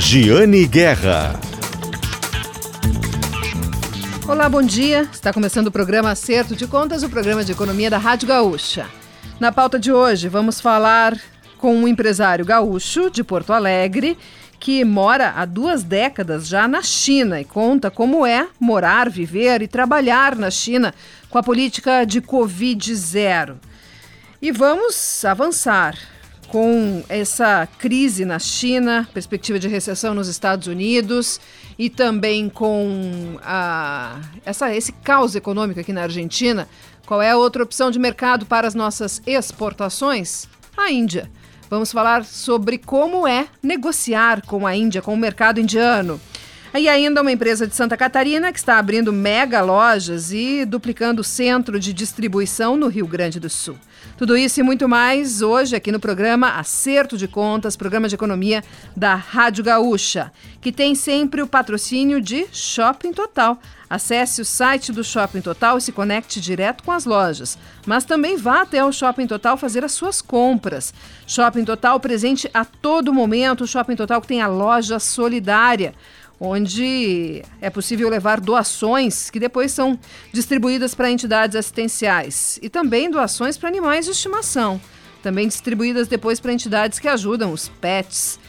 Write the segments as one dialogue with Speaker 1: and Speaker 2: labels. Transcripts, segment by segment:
Speaker 1: Giane Guerra.
Speaker 2: Olá, bom dia. Está começando o programa Acerto de Contas, o programa de economia da Rádio Gaúcha. Na pauta de hoje, vamos falar com um empresário gaúcho de Porto Alegre que mora há duas décadas já na China e conta como é morar, viver e trabalhar na China com a política de Covid-0. E vamos avançar com essa crise na China, perspectiva de recessão nos Estados Unidos e também com a, essa, esse caos econômico aqui na Argentina. Qual é a outra opção de mercado para as nossas exportações? A Índia. Vamos falar sobre como é negociar com a Índia, com o mercado indiano. E ainda uma empresa de Santa Catarina que está abrindo mega lojas e duplicando o centro de distribuição no Rio Grande do Sul. Tudo isso e muito mais hoje aqui no programa Acerto de Contas, programa de economia da Rádio Gaúcha, que tem sempre o patrocínio de Shopping Total. Acesse o site do Shopping Total e se conecte direto com as lojas. Mas também vá até o Shopping Total fazer as suas compras. Shopping Total presente a todo momento. O Shopping Total que tem a loja solidária onde é possível levar doações que depois são distribuídas para entidades assistenciais e também doações para animais de estimação, também distribuídas depois para entidades que ajudam os pets.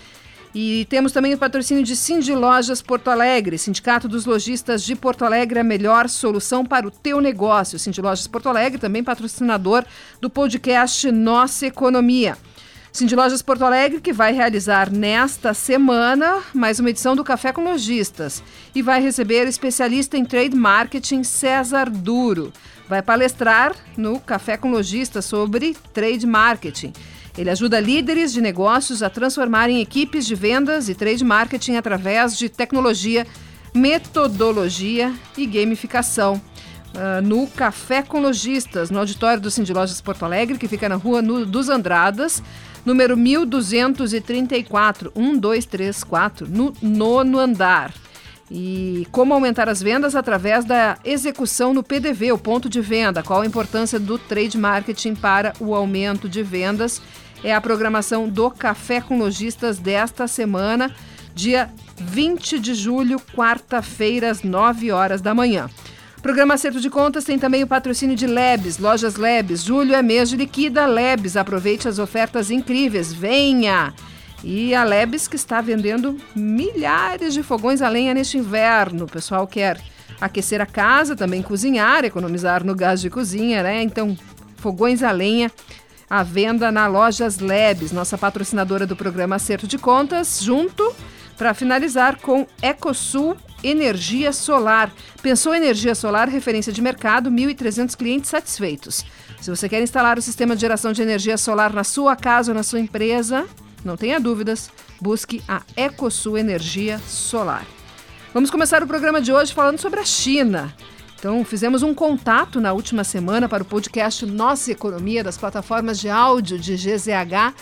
Speaker 2: E temos também o patrocínio de Cindy Lojas Porto Alegre, Sindicato dos Lojistas de Porto Alegre, a melhor solução para o teu negócio. Cindy Lojas Porto Alegre, também patrocinador do podcast Nossa Economia. Cindy Lojas Porto Alegre, que vai realizar nesta semana mais uma edição do Café com Lojistas e vai receber especialista em trade marketing César Duro. Vai palestrar no Café com Lojistas sobre trade marketing. Ele ajuda líderes de negócios a transformarem equipes de vendas e trade marketing através de tecnologia, metodologia e gamificação. Uh, no Café com Lojistas, no auditório do Cindy Lojas Porto Alegre, que fica na rua dos Andradas, número 1234, 1234, no nono andar. E como aumentar as vendas através da execução no PDV, o ponto de venda. Qual a importância do trade marketing para o aumento de vendas? É a programação do Café com Lojistas desta semana, dia 20 de julho, quarta-feira, às 9 horas da manhã. Programa Acerto de Contas tem também o patrocínio de Lebes, Lojas Lebes. Julho é mês de liquida Lebes. Aproveite as ofertas incríveis. Venha! E a Lebes que está vendendo milhares de fogões a lenha neste inverno. O pessoal quer aquecer a casa, também cozinhar, economizar no gás de cozinha, né? Então, fogões a lenha à venda na Lojas Lebes, nossa patrocinadora do programa Acerto de Contas, junto para finalizar com Ecosul Energia Solar. Pensou energia solar, referência de mercado, 1.300 clientes satisfeitos. Se você quer instalar o sistema de geração de energia solar na sua casa ou na sua empresa, não tenha dúvidas, busque a Ecosul Energia Solar. Vamos começar o programa de hoje falando sobre a China. Então, fizemos um contato na última semana para o podcast Nossa Economia das plataformas de áudio de GZH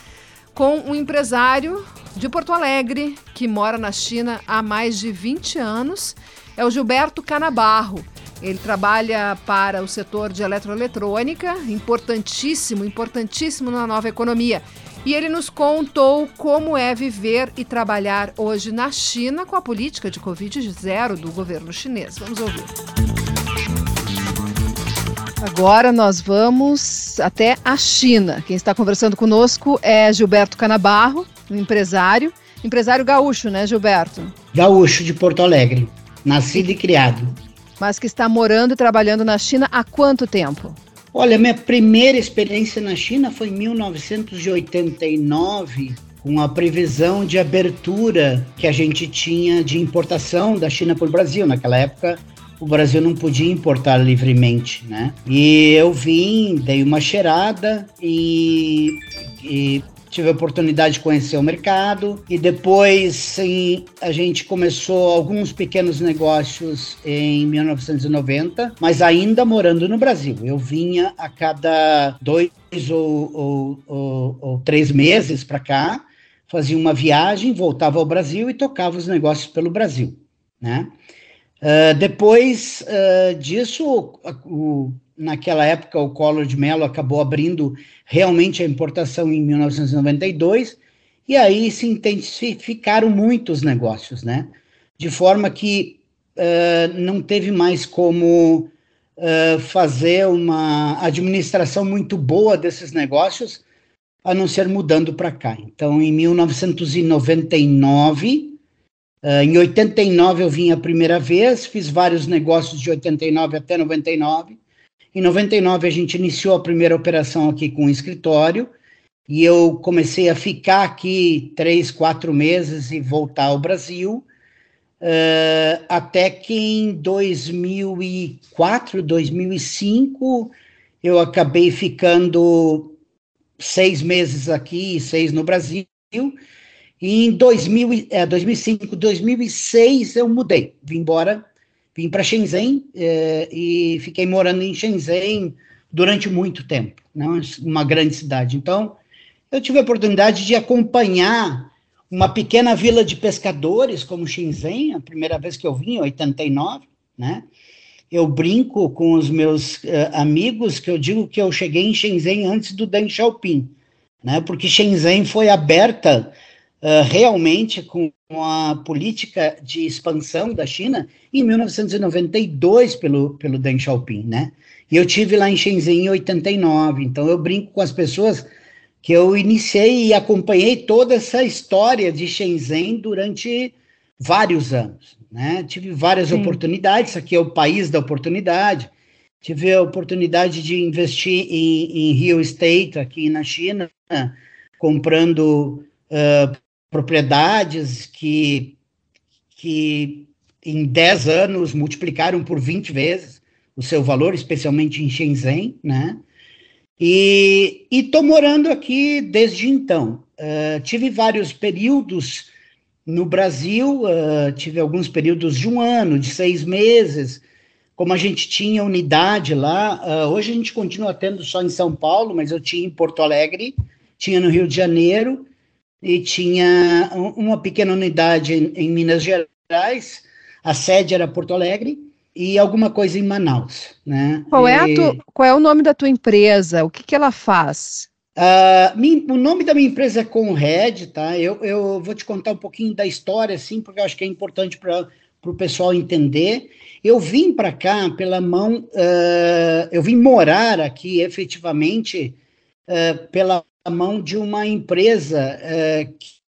Speaker 2: com um empresário de Porto Alegre que mora na China há mais de 20 anos. É o Gilberto Canabarro. Ele trabalha para o setor de eletroeletrônica, importantíssimo, importantíssimo na nova economia. E ele nos contou como é viver e trabalhar hoje na China com a política de Covid-0 do governo chinês. Vamos ouvir. Agora nós vamos até a China. Quem está conversando conosco é Gilberto Canabarro, um empresário. Empresário gaúcho, né, Gilberto?
Speaker 3: Gaúcho de Porto Alegre, nascido e criado.
Speaker 2: Mas que está morando e trabalhando na China há quanto tempo?
Speaker 3: Olha, minha primeira experiência na China foi em 1989, com a previsão de abertura que a gente tinha de importação da China para o Brasil. Naquela época, o Brasil não podia importar livremente, né? E eu vim, dei uma cheirada e, e tive a oportunidade de conhecer o mercado e depois sim, a gente começou alguns pequenos negócios em 1990, mas ainda morando no Brasil. Eu vinha a cada dois ou, ou, ou, ou três meses para cá, fazia uma viagem, voltava ao Brasil e tocava os negócios pelo Brasil, né? Uh, depois uh, disso, o, naquela época, o Collor de Mello acabou abrindo realmente a importação em 1992, e aí se intensificaram muitos negócios, né? De forma que uh, não teve mais como fazer uma administração muito boa desses negócios, a não ser mudando para cá. Então, em 1999, uh, em 89 eu vim a primeira vez, fiz vários negócios de 89 até 99. Em 99 a gente iniciou a primeira operação aqui com o escritório e eu comecei a ficar aqui três, quatro meses e voltar ao Brasil. Uh, até que em 2004, 2005, eu acabei ficando seis meses aqui e seis no Brasil. Em 2000, é, 2005, 2006 eu mudei, vim embora, vim para Shenzhen é, e fiquei morando em Shenzhen durante muito tempo, né, uma grande cidade. Então, eu tive a oportunidade de acompanhar uma pequena vila de pescadores como Shenzhen, a primeira vez que eu vim, em 89, né? Eu brinco com os meus uh, amigos que eu digo que eu cheguei em Shenzhen antes do Deng Xiaoping, né? Porque Shenzhen foi aberta uh, realmente com a política de expansão da China em 1992 pelo pelo Deng Xiaoping, né? E eu tive lá em Shenzhen em 89, então eu brinco com as pessoas que eu iniciei e acompanhei toda essa história de Shenzhen durante vários anos. Né? Tive várias Sim. oportunidades, aqui é o país da oportunidade. Tive a oportunidade de investir em, em real estate aqui na China, comprando uh, propriedades que, que em 10 anos multiplicaram por 20 vezes o seu valor, especialmente em Shenzhen, né? E estou morando aqui desde então. Uh, tive vários períodos no Brasil, uh, tive alguns períodos de um ano, de seis meses. Como a gente tinha unidade lá, uh, hoje a gente continua tendo só em São Paulo, mas eu tinha em Porto Alegre, tinha no Rio de Janeiro e tinha uma pequena unidade em, Minas Gerais. A sede era Porto Alegre e alguma coisa em Manaus, né?
Speaker 2: Qual
Speaker 3: é,
Speaker 2: e... tu, qual é o nome da tua empresa? O que, que ela faz?
Speaker 3: Uh, min, o nome da minha empresa é Conred, tá? Eu, eu vou te contar um pouquinho da história, assim, porque eu acho que é importante para o pessoal entender. Eu vim para cá pela mão, uh, eu vim morar aqui efetivamente uh, pela mão de uma empresa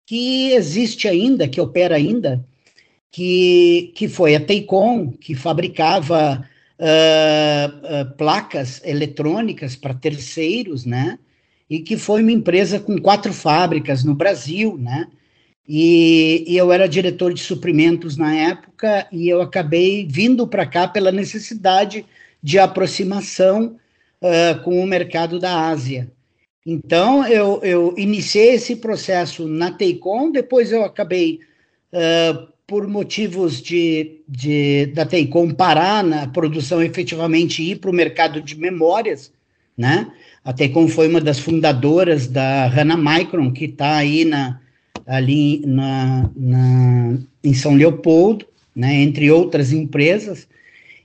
Speaker 3: que existe ainda, que opera ainda, que, que foi a Teicom, que fabricava uh, uh, placas eletrônicas para terceiros, né? E que foi uma empresa com quatro fábricas no Brasil, né? E, e eu era diretor de suprimentos na época e eu acabei vindo para cá pela necessidade de aproximação uh, com o mercado da Ásia. Então, eu, eu iniciei esse processo na Teicom, depois eu acabei uh, por motivos de, de da Teicom parar na produção efetivamente ir para o mercado de memórias, né? A Teicom foi uma das fundadoras da Hana Micron, que está aí na, ali na, na, em São Leopoldo, né, entre outras empresas,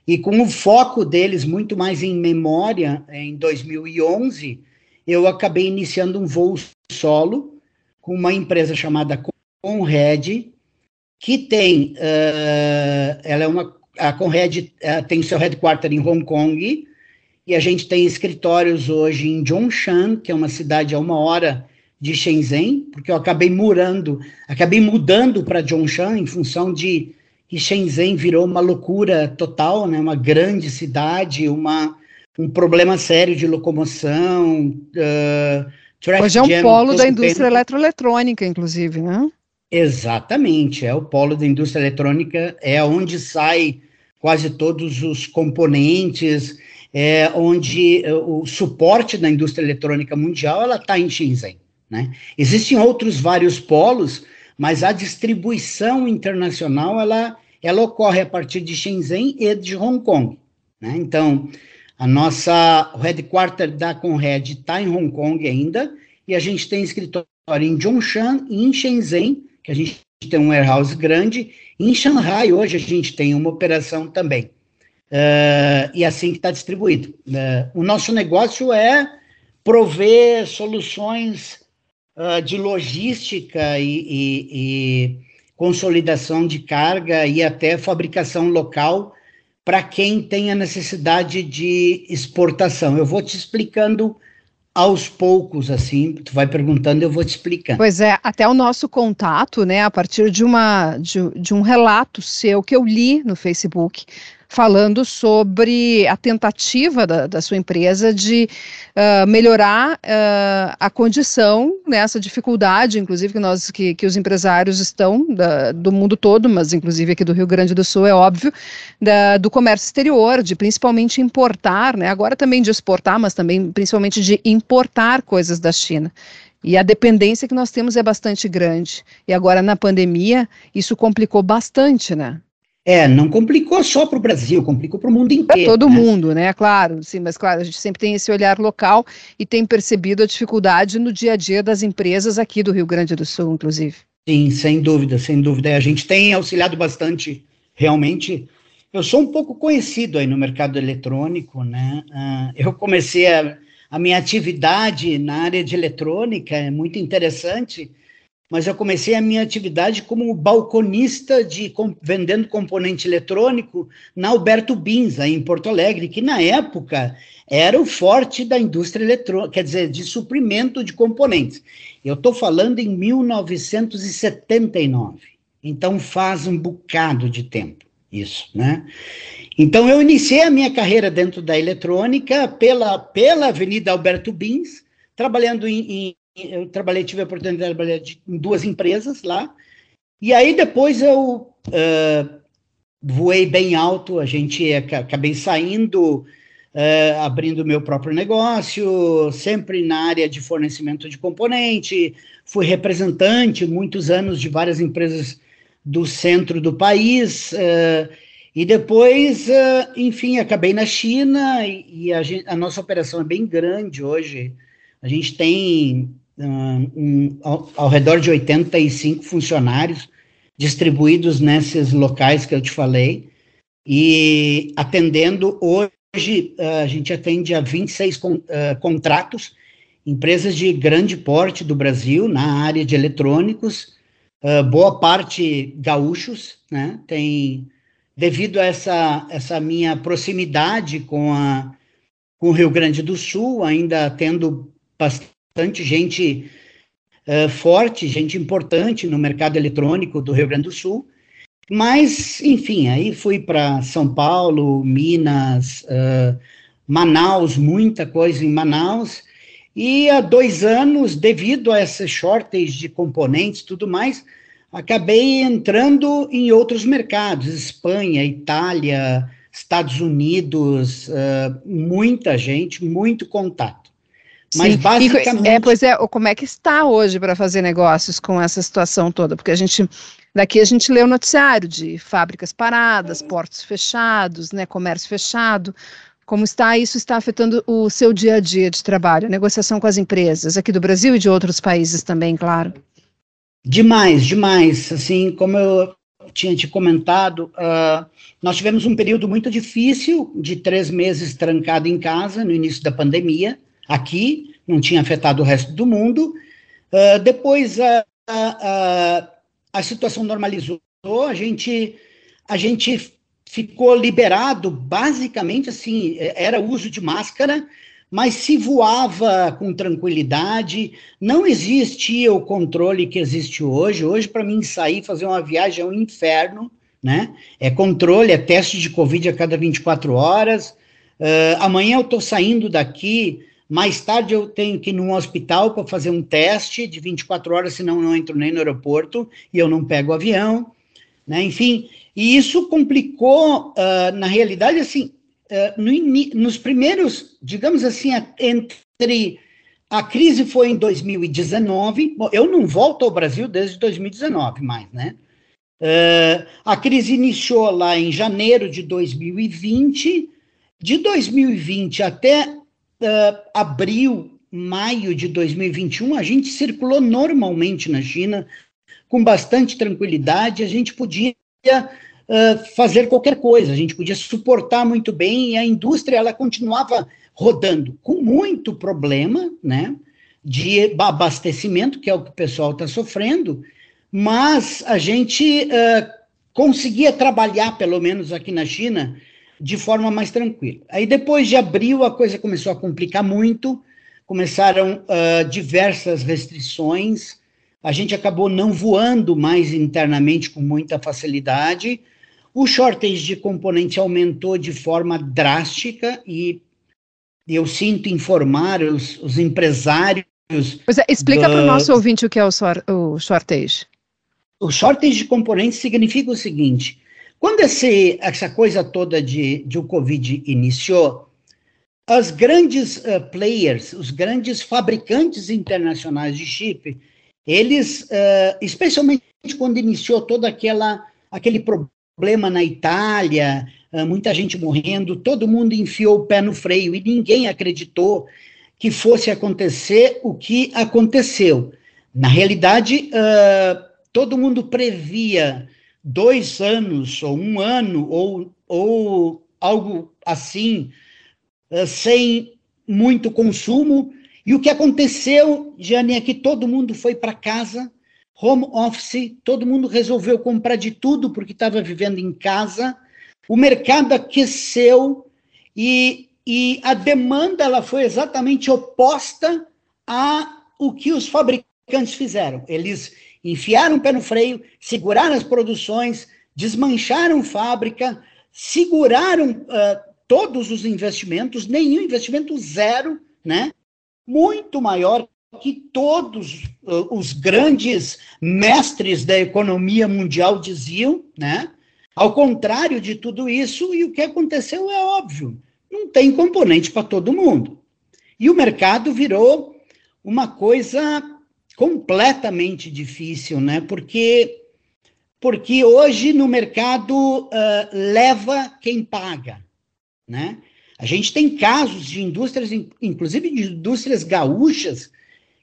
Speaker 3: e com o foco deles muito mais em memória, em 2011, eu acabei iniciando um voo solo com uma empresa chamada Conred, que tem, uh, ela é uma, a Conred uh, tem seu headquarter em Hong Kong, e a gente tem escritórios hoje em Zhongshan, que é uma cidade a uma hora de Shenzhen, porque eu acabei murando, acabei mudando para Zhongshan em função de que Shenzhen virou uma loucura total, né, uma grande cidade, uma, um problema sério de locomoção.
Speaker 2: Uh, Hoje é um polo da indústria eletroeletrônica, inclusive, né?
Speaker 3: Exatamente, é o polo da indústria eletrônica, é onde sai quase todos os componentes, é onde o suporte da indústria eletrônica mundial ela está em Shenzhen. Né? Existem outros vários polos, mas a distribuição internacional ela, ela ocorre a partir de Shenzhen e de Hong Kong. Né? Então, a nossa headquarter da Conred está em Hong Kong ainda, e a gente tem escritório em Zhongshan e em Shenzhen, que a gente tem um warehouse grande. Em Xangai, hoje, a gente tem uma operação também. Uh, e assim que está distribuído. Uh, o nosso negócio é prover soluções uh, de logística e, e, e consolidação de carga e até fabricação local para quem tem a necessidade de exportação. Eu vou te explicando aos poucos, assim, tu vai perguntando, eu vou te explicando.
Speaker 2: Pois é, até o nosso contato, né, a partir de, uma, de, de um relato seu que eu li no Facebook, falando sobre a tentativa da, da sua empresa de uh, melhorar uh, a condição nessa dificuldade, inclusive que nós que, que os empresários estão da, do mundo todo, mas inclusive aqui do Rio Grande do Sul é óbvio, da, do comércio exterior, de principalmente importar, né? Agora também de exportar, mas também principalmente de importar coisas da China. E a dependência que nós temos é bastante grande. E agora na pandemia isso complicou bastante, né?
Speaker 3: É, não complicou só para o Brasil, complicou para o mundo inteiro.
Speaker 2: Para todo né? mundo, né? Claro, sim, mas claro, a gente sempre tem esse olhar local e tem percebido a dificuldade no dia a dia das empresas aqui do Rio Grande do Sul, inclusive.
Speaker 3: Sim, sem dúvida, sem dúvida. A gente tem auxiliado bastante, realmente. Eu sou um pouco conhecido aí no mercado eletrônico, né? Uh, eu comecei a, a minha atividade na área de eletrônica, é muito interessante mas eu comecei a minha atividade como balconista de com, vendendo componente eletrônico na Alberto Binza, em Porto Alegre, que na época era o forte da indústria eletrônica, quer dizer, de suprimento de componentes. Eu estou falando em 1979, então faz um bocado de tempo isso, né? Então eu iniciei a minha carreira dentro da eletrônica pela, pela Avenida Alberto Bins, trabalhando em eu trabalhei, tive a oportunidade de trabalhar em duas empresas lá, e aí depois eu uh, voei bem alto, a gente acabei saindo, uh, abrindo meu próprio negócio, sempre na área de fornecimento de componente, fui representante muitos anos de várias empresas do centro do país, uh, e depois, enfim, acabei na China, e, e a, gente, a nossa operação é bem grande hoje, a gente tem um, ao, ao, redor de 85 funcionários distribuídos nesses locais que eu te falei, e atendendo hoje, a gente atende a 26 con, uh, contratos, empresas de grande porte do Brasil na área de eletrônicos, uh, boa parte gaúchos, né? Tem, devido a essa, essa minha proximidade com, a, com o Rio Grande do Sul, ainda tendo bastante bastante gente uh, forte, gente importante no mercado eletrônico do Rio Grande do Sul. Mas, enfim, aí fui para São Paulo, Minas, uh, Manaus, muita coisa em Manaus. E há dois anos, devido a essa shortage de componentes e tudo mais, acabei entrando em outros mercados, Espanha, Itália, Estados Unidos, uh, muita gente, muito contato.
Speaker 2: Mas Sim. basicamente. É, pois é, como é que está hoje para fazer negócios com essa situação toda? Porque a gente. Daqui a gente lê o noticiário de fábricas paradas, portos fechados, né, comércio fechado. Como está isso está afetando o seu dia a dia de trabalho, a negociação com as empresas aqui do Brasil e de outros países também, claro.
Speaker 3: Demais, demais. Assim, como eu tinha te comentado, uh, nós tivemos um período muito difícil de três meses trancado em casa no início da pandemia aqui, não tinha afetado o resto do mundo. Uh, depois a, a, a, situação normalizou, a gente, a gente ficou liberado, basicamente assim, era uso de máscara, mas se voava com tranquilidade, não existia o controle que existe hoje. Hoje, para mim, sair, fazer uma viagem é um inferno, né? É controle, é teste de Covid a cada 24 horas. Uh, amanhã eu estou saindo daqui, mais tarde eu tenho que ir num hospital para fazer um teste de 24 horas, senão não entro nem no aeroporto e eu não pego o avião, né? Enfim, e isso complicou, uh, na realidade, assim, uh, no nos primeiros, digamos assim, entre a crise foi em 2019, bom, eu não volto ao Brasil desde 2019 mais, né? Uh, a crise iniciou lá em janeiro de 2020, de 2020 até uh, abril, maio de 2021, a gente circulou normalmente na China, com bastante tranquilidade, a gente podia uh, fazer qualquer coisa, a gente podia suportar muito bem e a indústria ela continuava rodando com muito problema, né? de abastecimento, que é o que o pessoal está sofrendo, mas a gente uh, conseguia trabalhar, pelo menos aqui na China, de forma mais tranquila. Aí depois de abril a coisa começou a complicar muito, começaram uh, diversas restrições, a gente acabou não voando mais internamente com muita facilidade, o shortage de componentes aumentou de forma drástica e eu sinto informar os, os empresários.
Speaker 2: Pois é, explica para o nosso ouvinte o que é o, o shortage.
Speaker 3: O shortage de componentes significa o seguinte: quando esse, essa coisa toda de, de o Covid iniciou, as grandes uh, players, os grandes fabricantes internacionais de chip, eles, uh, especialmente quando iniciou toda aquela aquele problema na Itália, uh, muita gente morrendo, todo mundo enfiou o pé no freio e ninguém acreditou que fosse acontecer o que aconteceu. Na realidade, todo mundo previa dois anos, ou um ano, ou, ou algo assim, uh, sem muito consumo. E o que aconteceu, Jane, é que todo mundo foi para casa, home office, todo mundo resolveu comprar de tudo porque estava vivendo em casa. O mercado aqueceu e, e a demanda ela foi exatamente oposta a o que os fabricantes fizeram. Eles enfiaram o pé no freio, seguraram as produções, desmancharam fábrica, seguraram uh, todos os investimentos, nenhum investimento zero, né? Muito maior que todos uh, os grandes mestres da economia mundial diziam, né? Ao contrário de tudo isso, e o que aconteceu é óbvio, não tem componente para todo mundo. E o mercado virou uma coisa completamente difícil, né? Porque porque hoje no mercado uh, leva quem paga, né? A gente tem casos de indústrias, inclusive de indústrias gaúchas,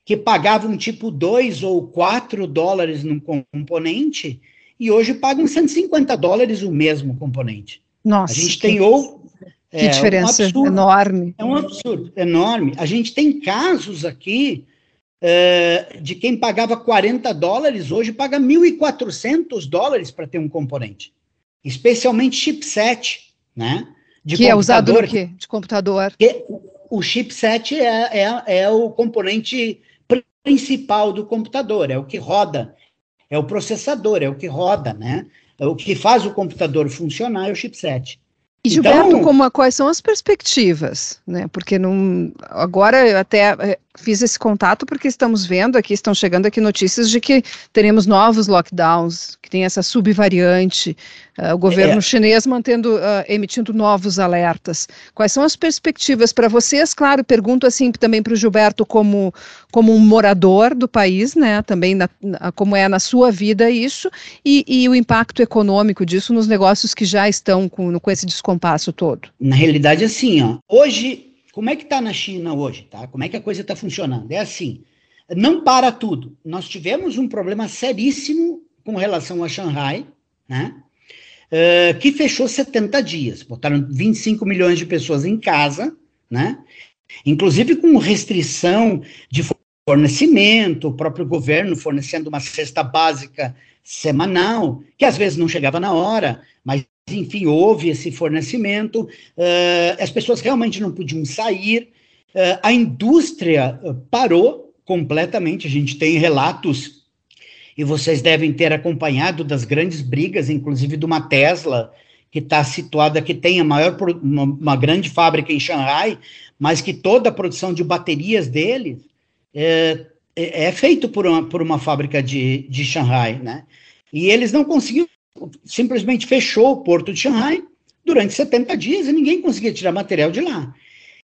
Speaker 3: que pagavam tipo 2 ou 4 dólares num componente e hoje pagam 150 dólares o mesmo componente.
Speaker 2: Nossa.
Speaker 3: A gente que, tem ou
Speaker 2: que é, diferença um enorme.
Speaker 3: É um absurdo enorme. A gente tem casos aqui uh, de quem pagava 40 dólares, hoje paga 1.400 dólares para ter um componente. Especialmente chipset, né?
Speaker 2: De que é usado no quê? De computador.
Speaker 3: o chipset é, é, é o componente principal do computador, é o que roda, é o processador, é o que roda, né? É o que faz o computador funcionar é o chipset.
Speaker 2: E Gilberto, então, como, quais são as perspectivas, né? Porque não, agora eu até eh, fiz esse contato porque estamos vendo aqui, estão chegando aqui notícias de que teremos novos lockdowns, que tem essa subvariante, uh, o governo é. chinês mantendo, uh, emitindo novos alertas. Quais são as perspectivas para vocês? Claro, pergunto assim também para o Gilberto como, como um morador do país, né? Também na, na, como é na sua vida isso, e, e, o impacto econômico disso nos negócios que já estão com, com esse descompasso todo.
Speaker 3: Na realidade, assim, ó, hoje como é que está na China hoje, tá? Como é que a coisa está funcionando? É assim, não para tudo. Nós tivemos um problema seríssimo com relação a Xangai, né? Uh, que fechou 70 dias. Botaram 25 milhões de pessoas em casa, né? Inclusive com restrição de fornecimento, o próprio governo fornecendo uma cesta básica semanal, que às vezes não chegava na hora, mas enfim, houve esse fornecimento, uh, as pessoas realmente não podiam sair, uh, a indústria parou completamente, a gente tem relatos, e vocês devem ter acompanhado das grandes brigas, inclusive de uma Tesla, que está situada, que tem a maior, uma, uma, grande fábrica em Xangai, mas que toda a produção de baterias deles é, é, é feito por uma, por uma fábrica de, de Xangai, né? E eles não conseguiam simplesmente fechou o porto de Xangai durante 70 dias e ninguém conseguia tirar material de lá.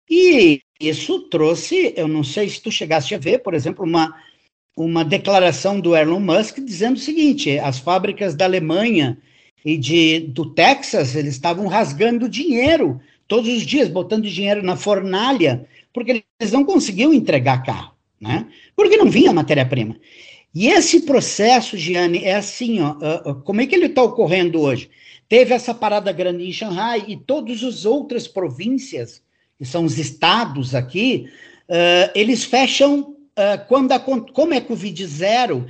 Speaker 3: E isso trouxe, eu não sei se tu chegaste a ver, por exemplo, uma, uma declaração do Elon Musk dizendo o seguinte: as fábricas da Alemanha e de, do Texas, eles estavam rasgando dinheiro todos os dias, botando dinheiro na fornalha, porque eles não conseguiam entregar carro, né? Porque não vinha matéria-prima. E esse processo, Giane, é assim, ó, como é que ele está ocorrendo hoje? Teve essa parada grande em Xangai e todas as outras províncias, que são os estados aqui, uh, eles fecham uh, quando a, como é Covid zero,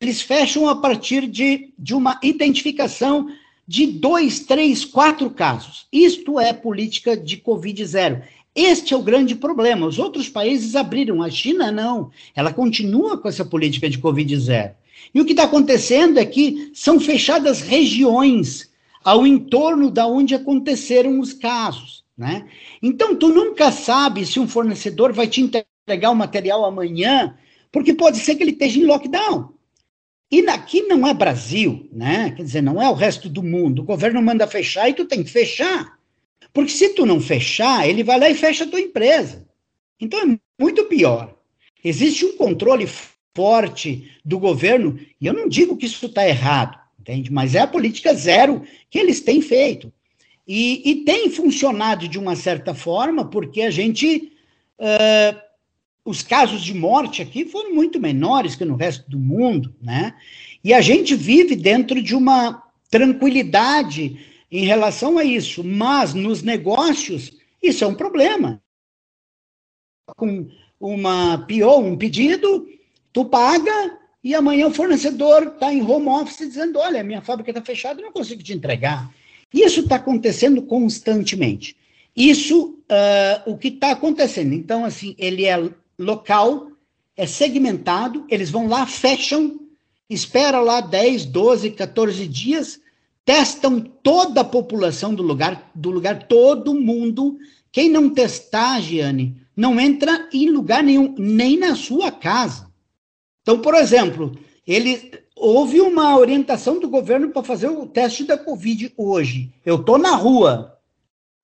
Speaker 3: eles fecham a partir de, de uma identificação de dois, três, quatro casos. Isto é política de Covid zero. Este é o grande problema. Os outros países abriram, a China não. Ela continua com essa política de Covid zero. E o que está acontecendo é que são fechadas regiões ao entorno da onde aconteceram os casos. Né? Então, tu nunca sabe se um fornecedor vai te entregar o material amanhã, porque pode ser que ele esteja em lockdown. E aqui não é Brasil, né? Quer dizer, não é o resto do mundo. O governo manda fechar e tu tem que fechar. Porque se tu não fechar, ele vai lá e fecha a tua empresa. Então é muito pior. Existe um controle forte do governo, e eu não digo que isso está errado, entende? Mas é a política zero que eles têm feito. E, e tem funcionado de uma certa forma, porque a gente. Uh, os casos de morte aqui foram muito menores que no resto do mundo, né? E a gente vive dentro de uma tranquilidade em relação a isso, mas nos negócios isso é um problema. Com uma pior, um pedido, tu paga e amanhã o fornecedor está em home office dizendo, olha, minha fábrica está fechada, não consigo te entregar. Isso está acontecendo constantemente. Isso, uh, o que está acontecendo. Então, assim, ele é local, é segmentado, eles vão lá, fecham, esperam lá 10, 12, 14 dias, testam toda a população do lugar, do lugar, todo mundo. Quem não testar, Giane, não entra em lugar nenhum, nem na sua casa. Então, por exemplo, ele houve uma orientação do governo para fazer o teste da Covid hoje. Eu estou na rua,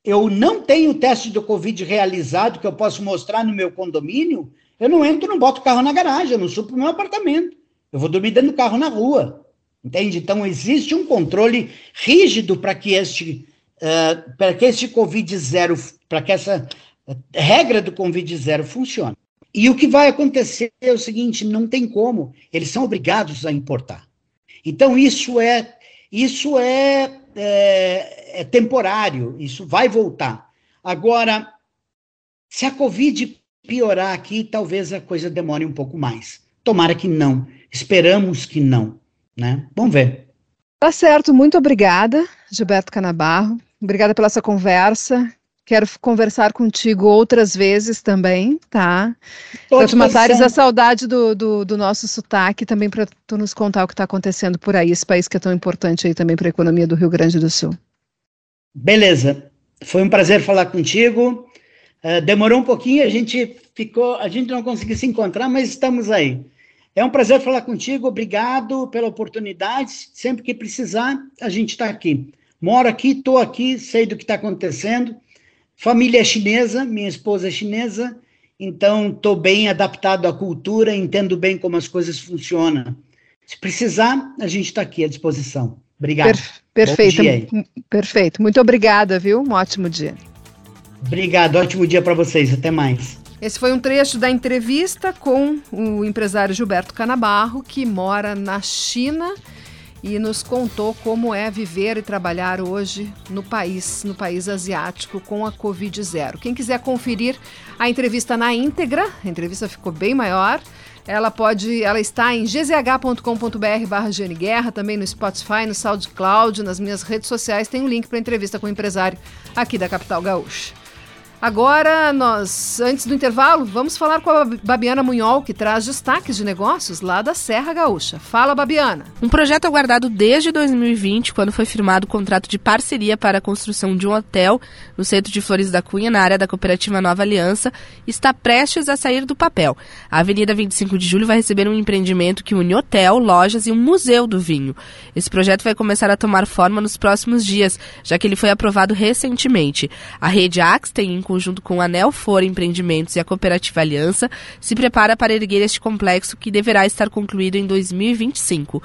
Speaker 3: eu não tenho teste do Covid realizado que eu posso mostrar no meu condomínio, eu não entro, não boto o carro na garagem, eu não subo para o meu apartamento. Eu vou dormir dentro do carro na rua. Entende? Então, existe um controle rígido para que este, uh, para que este Covid zero, para que essa regra do Covid zero funcione. E o que vai acontecer é o seguinte: não tem como, eles são obrigados a importar. Então, isso é, isso é é, é temporário, isso vai voltar. Agora, se a Covid piorar aqui, talvez a coisa demore um pouco mais. Tomara que não. Esperamos que não, né? Vamos ver.
Speaker 2: Tá certo, muito obrigada, Gilberto Canabarro. Obrigada pela essa conversa. Quero conversar contigo outras vezes também, tá? Para tu matares a saudade do, do, do nosso sotaque, também para tu nos contar o que está acontecendo por aí, esse país que é tão importante aí também para a economia do Rio Grande do Sul.
Speaker 3: Beleza. Foi um prazer falar contigo. Uh, demorou um pouquinho, a gente ficou, a gente não conseguiu se encontrar, mas estamos aí. É um prazer falar contigo, obrigado pela oportunidade. Sempre que precisar, a gente está aqui. Moro aqui, estou aqui, sei do que está acontecendo Família chinesa, minha esposa é chinesa, então estou bem adaptado à cultura, entendo bem como as coisas funcionam. Se precisar, a gente está aqui à disposição. Obrigado. Per
Speaker 2: perfeito. Perfeito. Muito obrigada, viu? Um ótimo dia.
Speaker 3: Obrigado. Ótimo dia para vocês. Até mais.
Speaker 2: Esse foi um trecho da entrevista com o empresário Gilberto Canabarro, que mora na China e nos contou como é viver e trabalhar hoje no país, no país asiático com a Covid zero. Quem quiser conferir a entrevista na íntegra, a entrevista ficou bem maior. Ela pode, ela está em gzh.com.br barra Guerra, também no Spotify, no SoundCloud, nas minhas redes sociais tem um link para a entrevista com o empresário aqui da capital gaúcha. Agora, nós, antes do intervalo, vamos falar com a Babiana Munhol, que traz destaques de negócios lá da Serra Gaúcha. Fala, Babiana.
Speaker 1: Um projeto aguardado desde 2020, quando foi firmado o contrato de parceria para a construção de um hotel no centro de Flores da Cunha, na área da cooperativa Nova Aliança, está prestes a sair do papel. A Avenida 25 de Julho vai receber um empreendimento que une hotel, lojas e um museu do vinho. Esse projeto vai começar a tomar forma nos próximos dias, já que ele foi aprovado recentemente. A rede Ax tem conjunto com a Anel For Empreendimentos e a Cooperativa Aliança, se prepara para erguer este complexo que deverá estar concluído em 2025.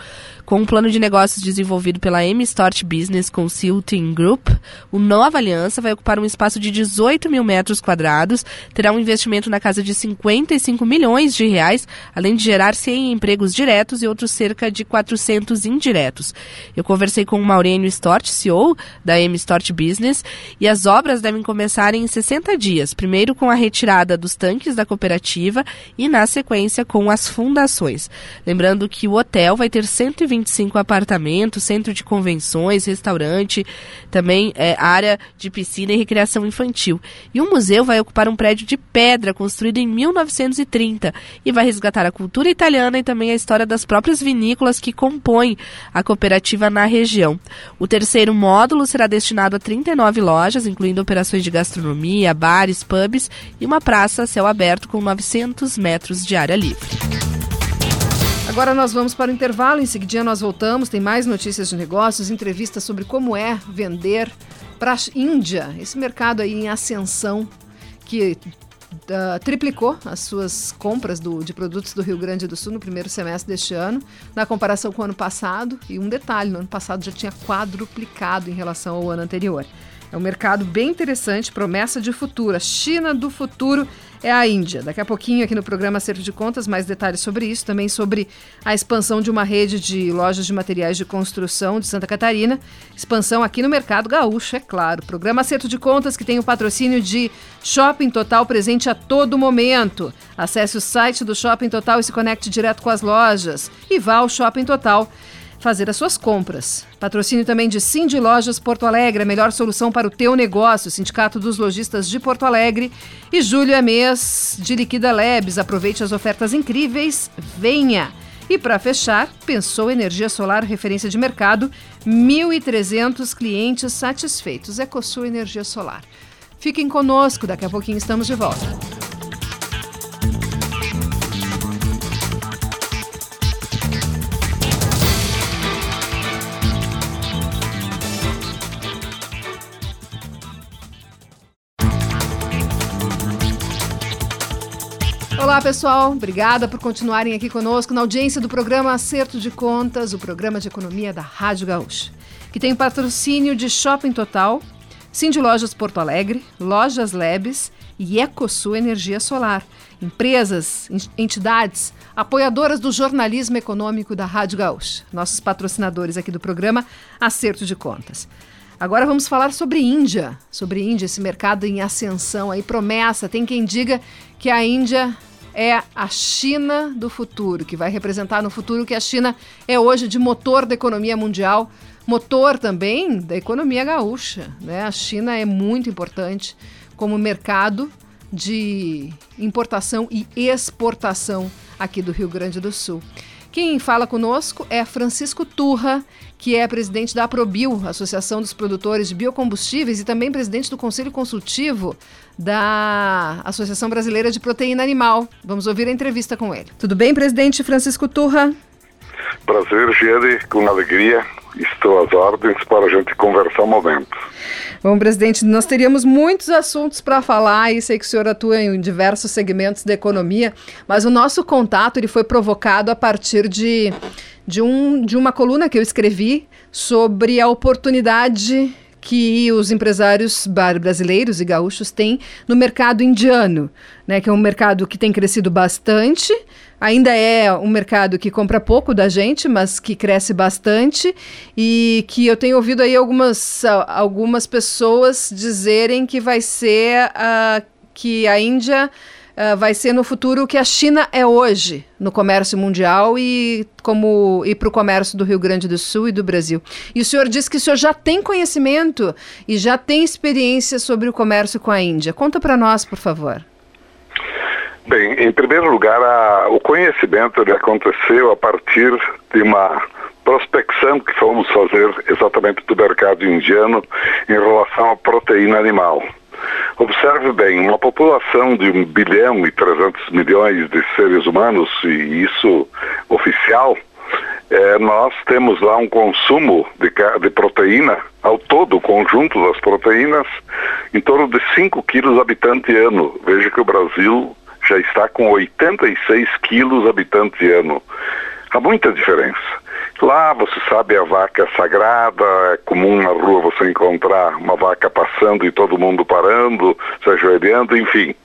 Speaker 1: Com um plano de negócios desenvolvido pela M-Stort Business Consulting Group, o Nova Aliança vai ocupar um espaço de 18 mil metros quadrados, terá um investimento na casa de 55 milhões de reais, além de gerar 100 empregos diretos e outros cerca de 400 indiretos. Eu conversei com o Maurênio Stort, CEO da M-Stort Business, e as obras devem começar em 60 60 dias, primeiro com a retirada dos tanques da cooperativa e, na sequência, com as fundações. Lembrando que o hotel vai ter 125 apartamentos, centro de convenções, restaurante, também é, área de piscina e recreação infantil. E o museu vai ocupar um prédio de pedra construído em 1930 e vai resgatar a cultura italiana e também a história das próprias vinícolas que compõem a cooperativa na região. O terceiro módulo será destinado a 39 lojas, incluindo operações de gastronomia, bares, pubs e uma praça a céu aberto com 900 metros de área livre.
Speaker 2: Agora nós vamos para o intervalo, em seguida nós voltamos, tem mais notícias de negócios, entrevistas sobre como é vender para a Índia, esse mercado aí em ascensão que uh, triplicou as suas compras do, de produtos do Rio Grande do Sul no primeiro semestre deste ano, na comparação com o ano passado. E um detalhe: no ano passado já tinha quadruplicado em relação ao ano anterior. É um mercado bem interessante, promessa de futuro. A China do futuro é a Índia. Daqui a pouquinho, aqui no programa Acerto de Contas, mais detalhes sobre isso, também sobre a expansão de uma rede de lojas de materiais de construção de Santa Catarina. Expansão aqui no mercado gaúcho, é claro. Programa Acerto de Contas, que tem o patrocínio de Shopping Total presente a todo momento. Acesse o site do Shopping Total e se conecte direto com as lojas. E vá ao Shopping Total fazer as suas compras. Patrocínio também de Cindy Lojas Porto Alegre, a melhor solução para o teu negócio. Sindicato dos Lojistas de Porto Alegre. E julho é mês de Liquida Labs. Aproveite as ofertas incríveis. Venha! E para fechar, pensou Energia Solar, referência de mercado, 1.300 clientes satisfeitos. Ecosul Energia Solar. Fiquem conosco, daqui a pouquinho estamos de volta. Olá, pessoal. Obrigada por continuarem aqui conosco na audiência do programa Acerto de Contas, o programa de economia da Rádio Gaúcha, que tem patrocínio de Shopping Total, Cindy Lojas Porto Alegre, Lojas Lebes e Ecosul Energia Solar. Empresas, entidades, apoiadoras do jornalismo econômico da Rádio Gaúcha. Nossos patrocinadores aqui do programa Acerto de Contas. Agora vamos falar sobre Índia, sobre Índia, esse mercado em ascensão aí, promessa. Tem quem diga que a Índia é a China do futuro, que vai representar no futuro que a China é hoje de motor da economia mundial, motor também da economia gaúcha. Né? A China é muito importante como mercado de importação e exportação aqui do Rio Grande do Sul. Quem fala conosco é Francisco Turra, que é presidente da Aprobio, Associação dos Produtores de Biocombustíveis, e também presidente do Conselho Consultivo da Associação Brasileira de Proteína Animal. Vamos ouvir a entrevista com ele. Tudo bem, presidente Francisco Turra?
Speaker 4: Prazer, Gede, com alegria. Estou às ordens para a gente conversar um momento.
Speaker 2: Bom, presidente, nós teríamos muitos assuntos para falar e sei que o senhor atua em diversos segmentos da economia, mas o nosso contato ele foi provocado a partir de, de, um, de uma coluna que eu escrevi sobre a oportunidade que os empresários brasileiros e gaúchos têm no mercado indiano, né, que é um mercado que tem crescido bastante, ainda é um mercado que compra pouco da gente, mas que cresce bastante e que eu tenho ouvido aí algumas, algumas pessoas dizerem que vai ser uh, que a Índia uh, vai ser no futuro o que a China é hoje no comércio mundial e como e para o comércio do Rio Grande do Sul e do Brasil. E o senhor disse que o senhor já tem conhecimento e já tem experiência sobre o comércio com a Índia. Conta para nós, por favor.
Speaker 4: Bem, em primeiro lugar, a, o conhecimento aconteceu a partir de uma prospecção que fomos fazer exatamente do mercado indiano em relação à proteína animal. Observe bem, uma população de 1 bilhão e 300 milhões de seres humanos, e isso oficial, é, nós temos lá um consumo de, de, proteína, ao todo, o conjunto das proteínas, em torno de 5 quilos habitante ano. Veja que o Brasil já está com 86 quilos habitante ano. Há muita diferença. Lá, você sabe, a vaca é sagrada, é comum na rua você encontrar uma vaca passando e todo mundo parando, se ajoelhando, enfim.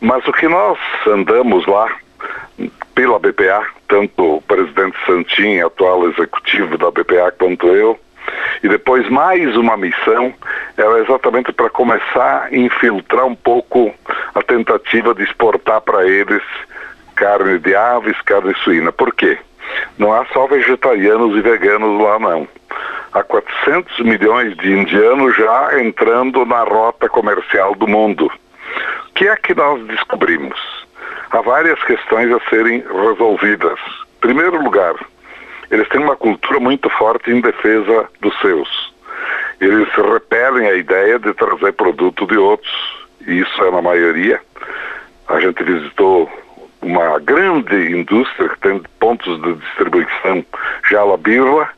Speaker 4: Mas o que nós andamos lá, pela BPA, tanto o presidente Santin, atual executivo da BPA, quanto eu, E depois mais uma missão, era exatamente para começar a infiltrar um pouco a tentativa de exportar para eles carne de aves, carne suína. Por quê? Não há só vegetarianos e veganos lá não. Há 400 milhões de indianos já entrando na rota comercial do mundo. O que é que nós descobrimos? Há várias questões a serem resolvidas. Em primeiro lugar, eles têm uma cultura muito forte em defesa dos seus. Eles repelem a ideia de trazer produto de outros, e isso é na maioria. A gente visitou uma grande indústria que tem pontos de distribuição já la birla,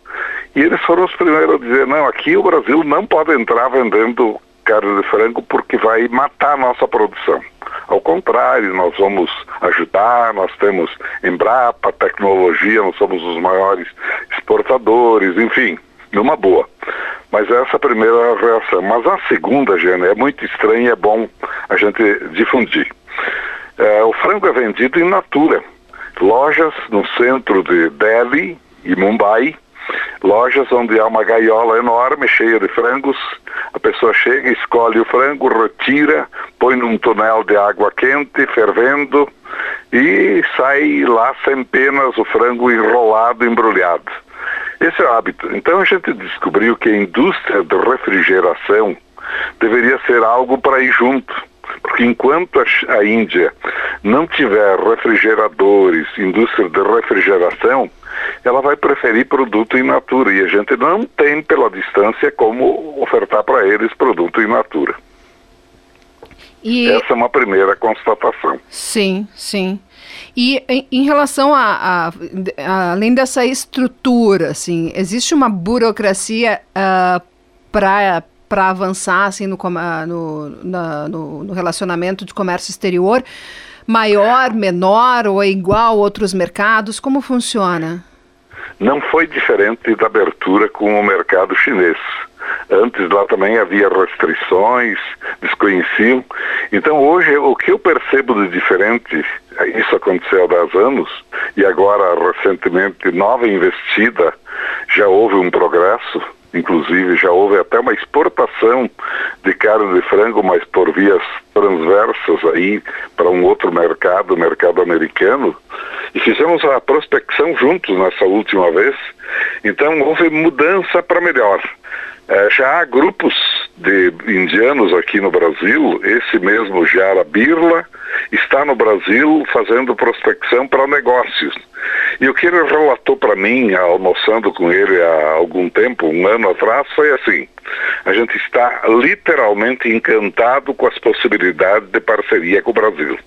Speaker 4: e eles foram os primeiros a dizer, não, aqui o Brasil não pode entrar vendendo carne de frango porque vai matar a nossa produção. Ao contrário, nós vamos ajudar, nós temos Embrapa, tecnologia, nós somos os maiores exportadores, enfim, numa boa. Mas essa é a primeira reação. Mas a segunda, Gênia, é muito estranha e é bom a gente difundir. É, o frango é vendido em natura. Lojas no centro de Delhi e Mumbai, lojas onde há uma gaiola enorme cheia de frangos. A pessoa chega, escolhe o frango, retira, põe num tonel de água quente, fervendo, e sai lá sem penas o frango enrolado, embrulhado. Esse é o hábito. Então a gente descobriu que a indústria de refrigeração deveria ser algo para ir junto enquanto a Índia não tiver refrigeradores, indústria de refrigeração, ela vai preferir produto in natura e a gente não tem pela distância como ofertar para eles produto in natura. E... Essa é uma primeira constatação.
Speaker 2: Sim, sim. E em, em relação a, a, a, além dessa estrutura, assim, existe uma burocracia uh, para para avançar assim no, no, na, no, no relacionamento de comércio exterior? Maior, menor ou igual a outros mercados? Como funciona?
Speaker 4: Não foi diferente da abertura com o mercado chinês. Antes lá também havia restrições, desconheciam. Então hoje o que eu percebo de diferente, isso aconteceu há 10 anos, e agora recentemente nova investida, já houve um progresso, Inclusive já houve até uma exportação de carne de frango, mas por vias transversas aí para um outro mercado, o mercado americano. E fizemos a prospecção juntos nessa última vez. Então houve mudança para melhor. É, já há grupos de indianos aqui no Brasil, esse mesmo Jara Birla está no Brasil fazendo prospecção para negócios. E o que ele relatou para mim, almoçando com ele há algum tempo, um ano atrás, foi assim: a gente está literalmente encantado com as possibilidades de parceria com o Brasil.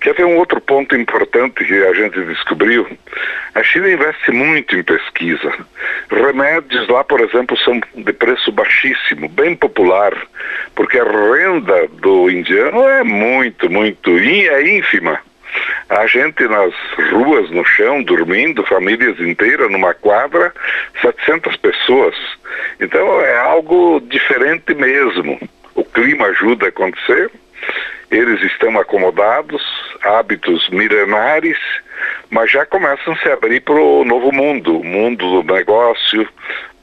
Speaker 4: Quer ver um outro ponto importante que a gente descobriu? A China investe muito em pesquisa. Remédios lá, por exemplo, são de preço baixíssimo, bem popular, porque a renda do indiano é muito, muito, é ínfima. A gente nas ruas, no chão, dormindo, famílias inteiras numa quadra, 700 pessoas. Então é algo diferente mesmo. O clima ajuda a acontecer eles estão acomodados, hábitos milenares, mas já começam a se abrir para o novo mundo, o mundo do negócio,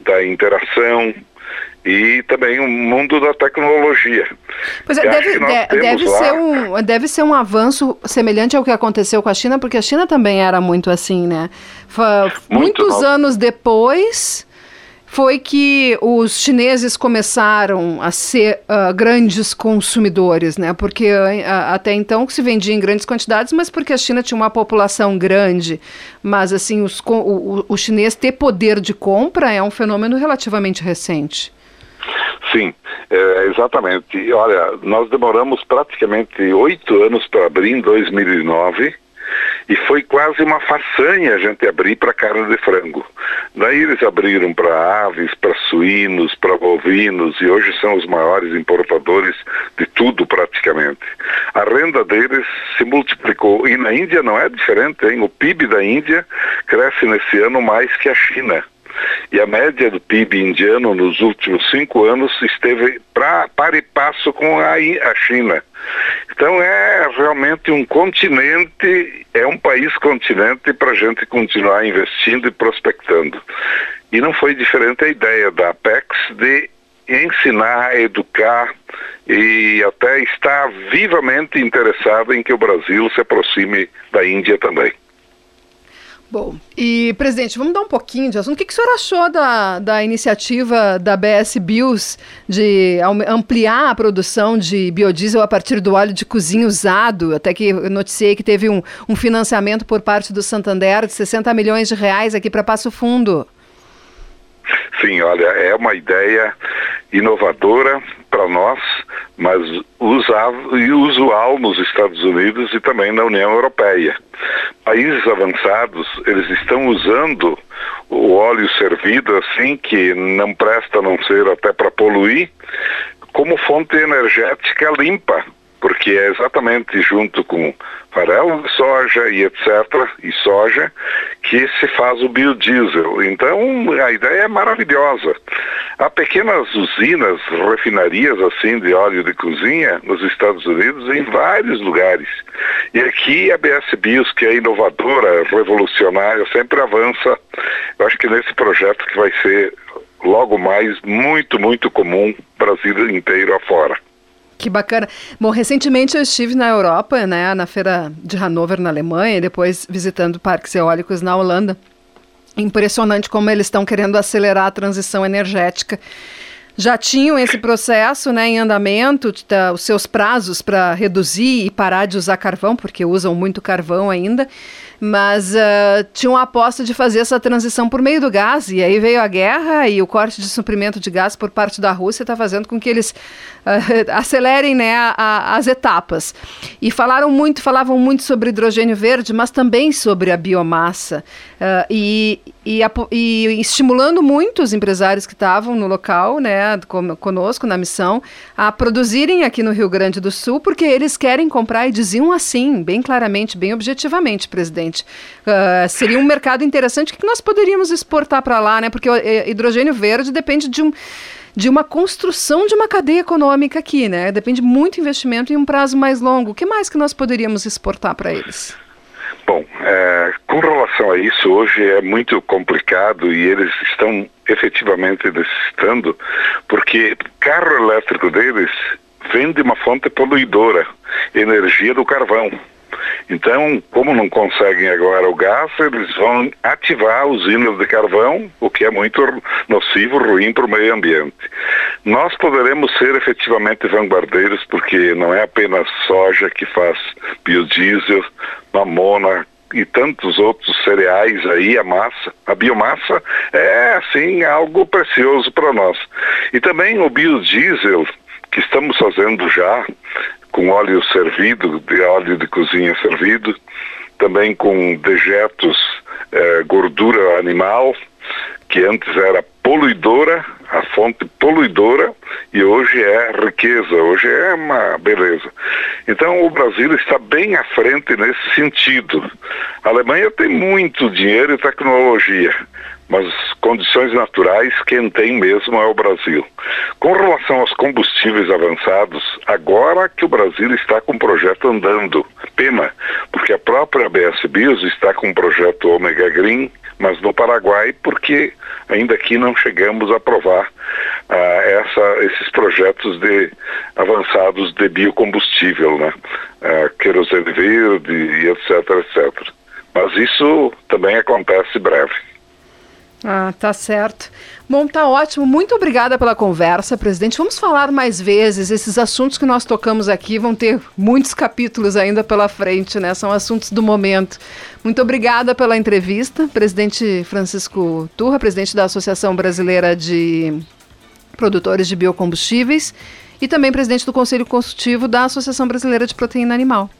Speaker 4: da interação e também o mundo da tecnologia.
Speaker 2: Pois é, deve, de, deve, lá... ser um, deve ser um avanço semelhante ao que aconteceu com a China, porque a China também era muito assim, né? Muito Muitos anos depois foi que os chineses começaram a ser uh, grandes consumidores, né? Porque uh, até então se vendia em grandes quantidades, mas porque a China tinha uma população grande. Mas assim, os, o, o chinês ter poder de compra é um fenômeno relativamente recente.
Speaker 4: Sim, é, exatamente. Olha, nós demoramos praticamente oito anos para abrir em 2009 e foi quase uma façanha a gente abrir para carne de frango. Daí eles abriram para aves, para suínos, para bovinos e hoje são os maiores importadores de tudo praticamente. A renda deles se multiplicou e na Índia não é diferente, hein? O PIB da Índia cresce nesse ano mais que a China. E a média do PIB indiano nos últimos cinco anos esteve pra, para e passo com a, a China. Então é realmente um continente, é um país continente para a gente continuar investindo e prospectando. E não foi diferente a ideia da Apex de ensinar, educar e até estar vivamente interessado em que o Brasil se aproxime da Índia também.
Speaker 2: Bom, e presidente, vamos dar um pouquinho de assunto. O que, que o senhor achou da, da iniciativa da BS Bios de ampliar a produção de biodiesel a partir do óleo de cozinha usado? Até que eu noticiei que teve um, um financiamento por parte do Santander de 60 milhões de reais aqui para Passo Fundo.
Speaker 4: Sim, olha, é uma ideia inovadora para nós, mas usável e usual nos Estados Unidos e também na União Europeia. Países avançados, eles estão usando o óleo servido assim, que não presta a não ser até para poluir, como fonte energética limpa porque é exatamente junto com farelo de soja e etc., e soja, que se faz o biodiesel. Então, a ideia é maravilhosa. Há pequenas usinas, refinarias assim de óleo de cozinha nos Estados Unidos, em vários lugares. E aqui a BS Bios, que é inovadora, revolucionária, sempre avança. Eu acho que nesse projeto que vai ser logo mais muito, muito comum Brasil inteiro afora.
Speaker 2: Que bacana. Bom, recentemente eu estive na Europa, né, na feira de Hannover, na Alemanha, e depois visitando parques eólicos na Holanda. Impressionante como eles estão querendo acelerar a transição energética. Já tinham esse processo né, em andamento, tá, os seus prazos para reduzir e parar de usar carvão, porque usam muito carvão ainda mas uh, tinha uma aposta de fazer essa transição por meio do gás, e aí veio a guerra e o corte de suprimento de gás por parte da Rússia está fazendo com que eles uh, acelerem né, a, a, as etapas. E falaram muito, falavam muito sobre hidrogênio verde, mas também sobre a biomassa, uh, e, e, e, estimulando muito os empresários que estavam no local, né, conosco na missão, a produzirem aqui no Rio Grande do Sul, porque eles querem comprar e diziam assim, bem claramente, bem objetivamente, presidente Uh, seria um mercado interessante que nós poderíamos exportar para lá, né? Porque o é, hidrogênio verde depende de um de uma construção de uma cadeia econômica aqui, né? Depende muito investimento em um prazo mais longo. O que mais que nós poderíamos exportar para eles?
Speaker 4: Bom, é, com relação a isso, hoje é muito complicado e eles estão efetivamente necessitando, porque carro elétrico deles vem de uma fonte poluidora, energia do carvão. Então, como não conseguem agora o gás, eles vão ativar usinas de carvão, o que é muito nocivo, ruim para o meio ambiente. Nós poderemos ser efetivamente vanguardeiros, porque não é apenas soja que faz biodiesel, mamona, e tantos outros cereais aí, a massa, a biomassa é assim algo precioso para nós. E também o biodiesel que estamos fazendo já com óleo servido, de óleo de cozinha servido, também com dejetos, eh, gordura animal, que antes era poluidora, a fonte poluidora, e hoje é riqueza, hoje é uma beleza. Então o Brasil está bem à frente nesse sentido. A Alemanha tem muito dinheiro e tecnologia, mas condições naturais quem tem mesmo é o Brasil. Com relação aos combustíveis avançados, agora que o Brasil está com um projeto andando, pena, porque a própria BS Bios está com um projeto Omega Green, mas no Paraguai, porque ainda aqui não chegamos a aprovar ah, essa, esses projetos de avançados de biocombustível, né? Ah, querosene verde e etc, etc. Mas isso também acontece breve.
Speaker 2: Ah, tá certo. Bom, tá ótimo. Muito obrigada pela conversa, presidente. Vamos falar mais vezes. Esses assuntos que nós tocamos aqui vão ter muitos capítulos ainda pela frente, né? São assuntos do momento. Muito obrigada pela entrevista, presidente Francisco Turra, presidente da Associação Brasileira de Produtores de Biocombustíveis e também presidente do Conselho Consultivo da Associação Brasileira de Proteína Animal.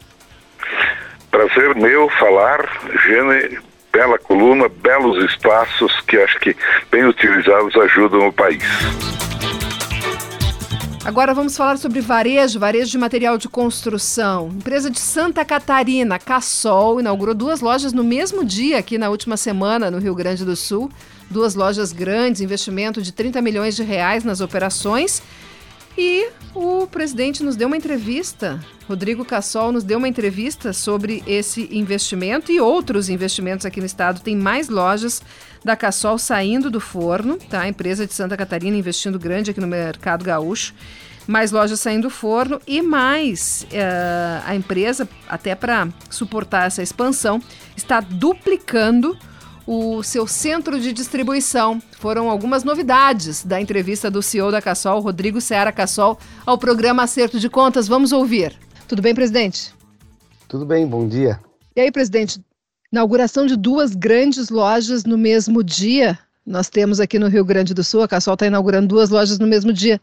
Speaker 4: Prazer meu falar, Gene bela coluna, belos espaços que acho que bem utilizados ajudam o país.
Speaker 2: Agora vamos falar sobre varejo, varejo de material de construção. Empresa de Santa Catarina, Cassol, inaugurou duas lojas no mesmo dia aqui na última semana no Rio Grande do Sul. Duas lojas grandes, investimento de 30 milhões de reais nas operações. E o presidente nos deu uma entrevista, Rodrigo Cassol nos deu uma entrevista sobre esse investimento e outros investimentos aqui no estado. Tem mais lojas da Cassol saindo do forno, tá? A empresa de Santa Catarina investindo grande aqui no mercado gaúcho. Mais lojas saindo do forno e mais uh, a empresa, até para suportar essa expansão, está duplicando o seu centro de distribuição. Foram algumas novidades da entrevista do CEO da Cassol, Rodrigo Seara Cassol, ao programa Acerto de Contas. Vamos ouvir. Tudo bem, presidente?
Speaker 5: Tudo bem, bom dia.
Speaker 2: E aí, presidente, inauguração de duas grandes lojas no mesmo dia. Nós temos aqui no Rio Grande do Sul, a Cassol está inaugurando duas lojas no mesmo dia.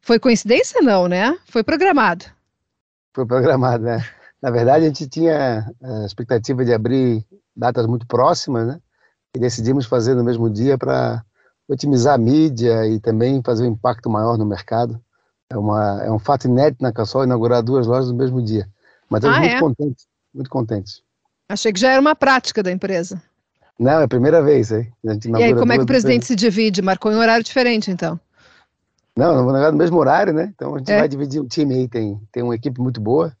Speaker 2: Foi coincidência, não, né? Foi programado.
Speaker 5: Foi programado, né? Na verdade, a gente tinha a expectativa de abrir datas muito próximas, né? E decidimos fazer no mesmo dia para otimizar a mídia e também fazer um impacto maior no mercado. É, uma, é um fato inédito na Cassol inaugurar duas lojas no mesmo dia. Mas estamos ah, muito é? contentes, muito contentes.
Speaker 2: Achei que já era uma prática da empresa.
Speaker 5: Não, é a primeira vez. Hein?
Speaker 2: E aí, como é que o presidente se divide? Marcou em um horário diferente, então?
Speaker 5: Não, no mesmo horário, né? Então a gente é. vai dividir o time aí. Tem, tem uma equipe muito boa.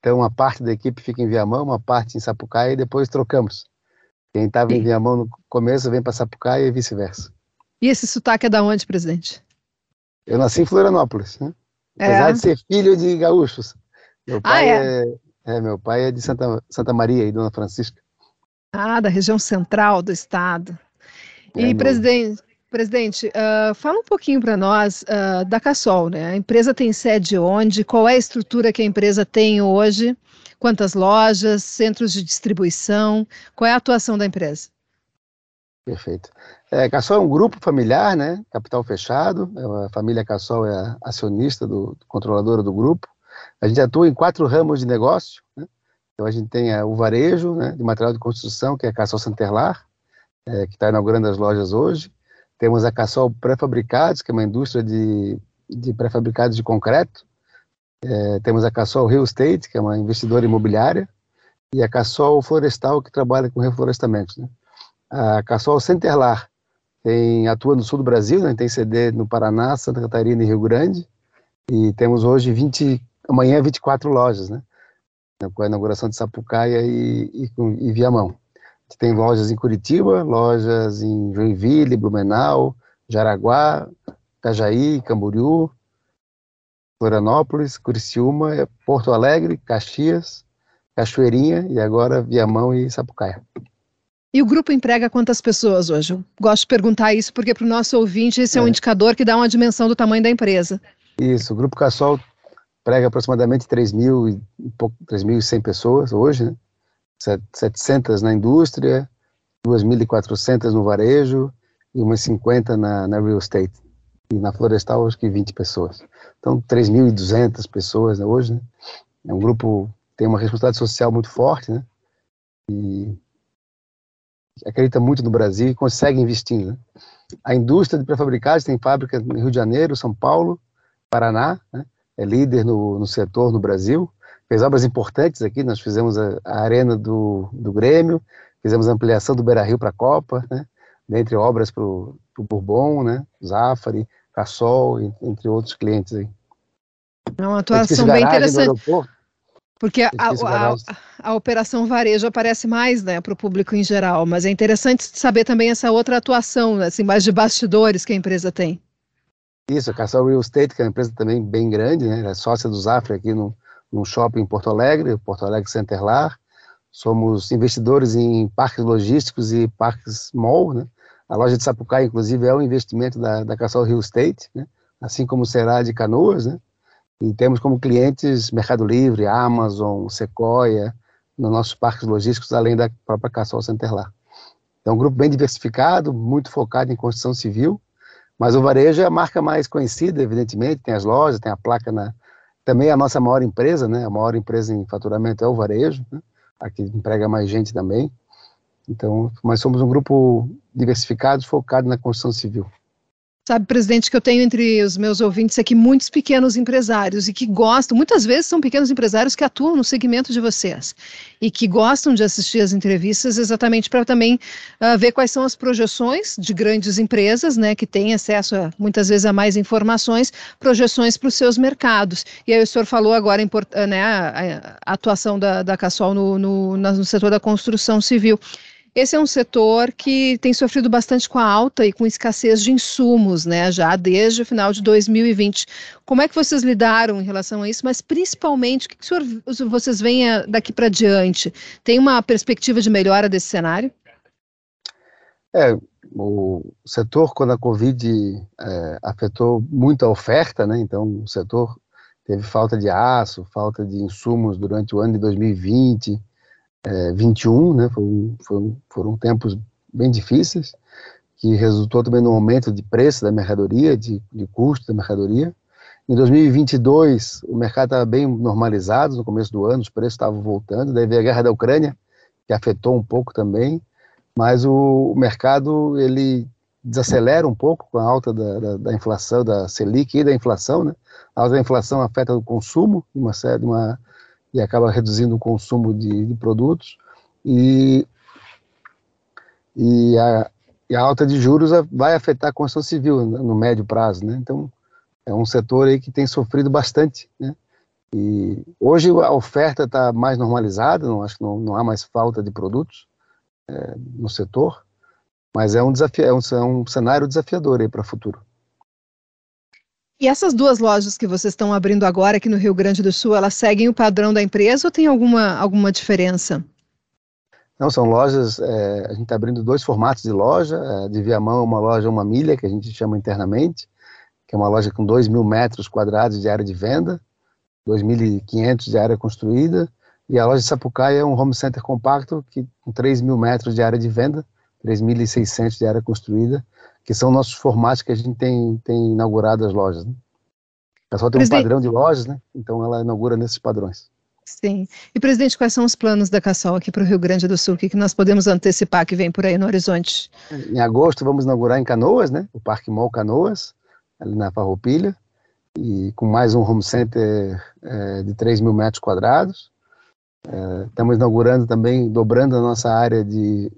Speaker 5: Então uma parte da equipe fica em Viamão, uma parte em Sapucaia e depois trocamos. Quem estava em Viamão no começo vem para Sapucaia e vice-versa.
Speaker 2: E esse sotaque é da onde, presidente?
Speaker 5: Eu nasci em Florianópolis, né? É. apesar de ser filho de gaúchos. Meu ah, pai ah, é? é? é? meu pai é de Santa, Santa Maria e Dona Francisca.
Speaker 2: Ah, da região central do estado. É, e, presidente, presidente uh, fala um pouquinho para nós uh, da Cassol, né? A empresa tem sede onde? Qual é a estrutura que a empresa tem hoje? Quantas lojas, centros de distribuição? Qual é a atuação da empresa?
Speaker 5: Perfeito. É, Cassol é um grupo familiar, né? Capital fechado. É a família Cassol é acionista do, controladora do grupo. A gente atua em quatro ramos de negócio. Né? Então a gente tem é, o varejo, né, de material de construção, que é a Cassol Santerlar, é, que está inaugurando as lojas hoje. Temos a Cassol Pré-Fabricados, que é uma indústria de, de pré-fabricados de concreto. É, temos a Cassol Real Estate, que é uma investidora imobiliária, e a Cassol Florestal, que trabalha com reflorestamento. Né? A Cassol Centerlar tem, atua no sul do Brasil, né? tem CD no Paraná, Santa Catarina e Rio Grande, e temos hoje 20, amanhã 24 lojas, né? com a inauguração de Sapucaia e, e, e Viamão. Tem lojas em Curitiba, lojas em Joinville, Blumenau, Jaraguá, Cajaí, Camboriú, Florianópolis, Criciúma, é Porto Alegre, Caxias, Cachoeirinha e agora Viamão e Sapucaia.
Speaker 2: E o grupo emprega quantas pessoas hoje? Eu gosto de perguntar isso porque para o nosso ouvinte esse é, é um indicador que dá uma dimensão do tamanho da empresa.
Speaker 5: Isso, o Grupo Cassol prega aproximadamente 3.100 pessoas hoje, né? 700 na indústria, 2.400 no varejo e umas 50 na, na real estate. E na florestal, acho que 20 pessoas. Então, 3.200 pessoas né, hoje, né? É um grupo tem uma responsabilidade social muito forte, né? E acredita muito no Brasil e consegue investir, né? A indústria de pré-fabricados tem fábrica no Rio de Janeiro, São Paulo, Paraná, né? é líder no, no setor no Brasil, fez obras importantes aqui, nós fizemos a, a arena do, do Grêmio, fizemos a ampliação do Beira-Rio para a Copa, né? dentre obras para o Bourbon, né? Zafari, Cassol, entre outros clientes aí.
Speaker 2: É uma atuação bem interessante. Porque a, a, a, a, operação varejo aparece mais né, para o público em geral, mas é interessante saber também essa outra atuação, assim, mais de bastidores que a empresa tem.
Speaker 5: Isso, a Cassol Real Estate, que é uma empresa também bem grande, né, é sócia do Zafre aqui no, no shopping em Porto Alegre, Porto Alegre Centerlar. Somos investidores em parques logísticos e parques mall, né? A loja de Sapucaí, inclusive, é um investimento da, da Cassol Real Estate, né? assim como será de Canoas, né? E temos como clientes Mercado Livre, Amazon, Sequoia, nos nossos parques logísticos, além da própria Cassol Centerlar. É um grupo bem diversificado, muito focado em construção civil, mas o varejo é a marca mais conhecida, evidentemente, tem as lojas, tem a placa na... Também é a nossa maior empresa, né? A maior empresa em faturamento é o varejo, né? Aqui emprega mais gente também. Então, mas somos um grupo diversificado, focado na construção civil.
Speaker 2: Sabe, presidente, que eu tenho entre os meus ouvintes aqui muitos pequenos empresários e que gostam, muitas vezes são pequenos empresários que atuam no segmento de vocês e que gostam de assistir as entrevistas exatamente para também uh, ver quais são as projeções de grandes empresas, né, que têm acesso a, muitas vezes a mais informações, projeções para os seus mercados. E aí o senhor falou agora né, a, a atuação da, da Cassol no, no, no setor da construção civil. Esse é um setor que tem sofrido bastante com a alta e com escassez de insumos, né, já desde o final de 2020. Como é que vocês lidaram em relação a isso, mas principalmente, o que, que senhor, vocês veem daqui para diante? Tem uma perspectiva de melhora desse cenário?
Speaker 5: É, o setor, quando a Covid é, afetou muito a oferta, né, então o setor teve falta de aço, falta de insumos durante o ano de 2020, é, 21, né, foram, foram tempos bem difíceis, que resultou também no aumento de preço da mercadoria, de, de custo da mercadoria. Em 2022, o mercado estava bem normalizado, no começo do ano, os preços estavam voltando, daí veio a guerra da Ucrânia, que afetou um pouco também, mas o, o mercado, ele desacelera um pouco com a alta da, da, da, inflação, da Selic e da inflação, né? A alta da inflação afeta o consumo, uma, uma, e acaba reduzindo o consumo de, de produtos e, e, a, e, a, alta de juros vai afetar a construção civil no, médio prazo, né? Então é um setor aí que tem sofrido bastante, né? E hoje a oferta está mais normalizada, não acho que não, não há mais falta de produtos é, no setor, mas é um desafio, é um, é um cenário desafiador aí para o futuro.
Speaker 2: E essas duas lojas que vocês estão abrindo agora aqui no Rio Grande do Sul, elas seguem o padrão da empresa ou tem alguma, alguma diferença?
Speaker 5: Não, são lojas, é, a gente está abrindo dois formatos de loja, é, de Viamão uma loja uma milha, que a gente chama internamente, que é uma loja com 2 mil metros quadrados de área de venda, 2.500 de área construída, e a loja de Sapucaia é um home center compacto que, com 3 mil metros de área de venda, 3.600 de área construída, que são nossos formatos que a gente tem, tem inaugurado as lojas. Né? A só tem Presidente... um padrão de lojas, né? Então ela inaugura nesses padrões.
Speaker 2: Sim. E, presidente, quais são os planos da Cassol aqui para o Rio Grande do Sul? O que, que nós podemos antecipar que vem por aí no horizonte?
Speaker 5: Em agosto vamos inaugurar em Canoas, né? O Parque Mall Canoas, ali na Farroupilha, e com mais um home center é, de 3 mil metros quadrados. É, estamos inaugurando também, dobrando a nossa área de